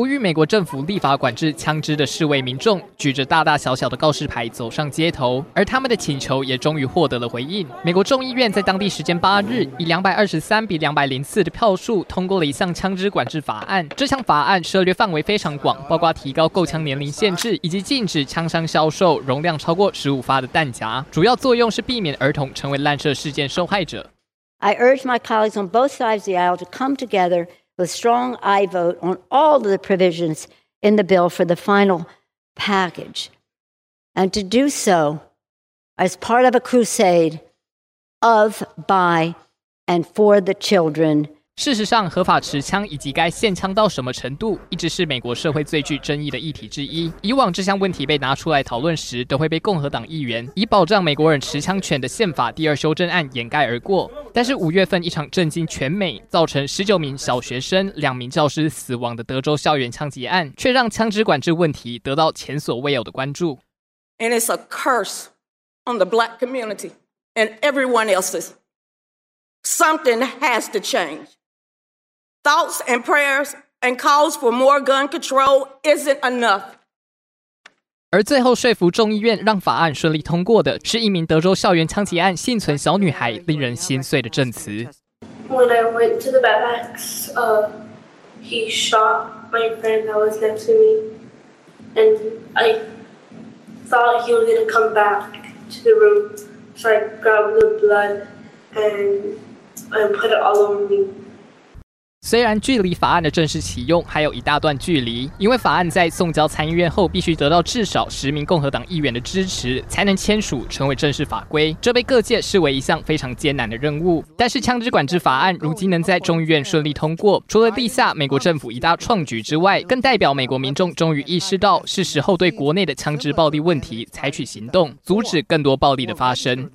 呼吁美国政府立法管制枪支的示威民众举着大大小小的告示牌走上街头，而他们的请求也终于获得了回应。美国众议院在当地时间八日以两百二十三比两百零四的票数通过了一项枪支管制法案。这项法案涉猎范围非常广，包括提高购枪年龄限制以及禁止枪商销售容量超过十五发的弹夹。主要作用是避免儿童成为滥射事件受害者。I urge my colleagues on both sides of the aisle to come together. With strong I vote on all of the provisions in the bill for the final package, and to do so as part of a crusade of, by, and for the children 事实上，合法持枪以及该限枪到什么程度，一直是美国社会最具争议的议题之一。以往这项问题被拿出来讨论时，都会被共和党议员以保障美国人持枪权的宪法第二修正案掩盖而过。但是五月份一场震惊全美、造成十九名小学生、两名教师死亡的德州校园枪击案，却让枪支管制问题得到前所未有的关注。And it's a curse on the black community and everyone else's. Something has to change. Thoughts and prayers and calls for more gun control isn't enough. 而最后说服众议院让法案顺利通过的，是一名德州校园枪击案幸存小女孩令人心碎的证词。When I went to the barracks, uh, he shot my friend that was next to me, and I thought he was gonna come back to the room, so I grabbed the blood and I put it all over me. 虽然距离法案的正式启用还有一大段距离，因为法案在送交参议院后必须得到至少十名共和党议员的支持才能签署成为正式法规，这被各界视为一项非常艰难的任务。但是枪支管制法案如今能在众议院顺利通过，除了立下美国政府一大创举之外，更代表美国民众终于意识到是时候对国内的枪支暴力问题采取行动，阻止更多暴力的发生。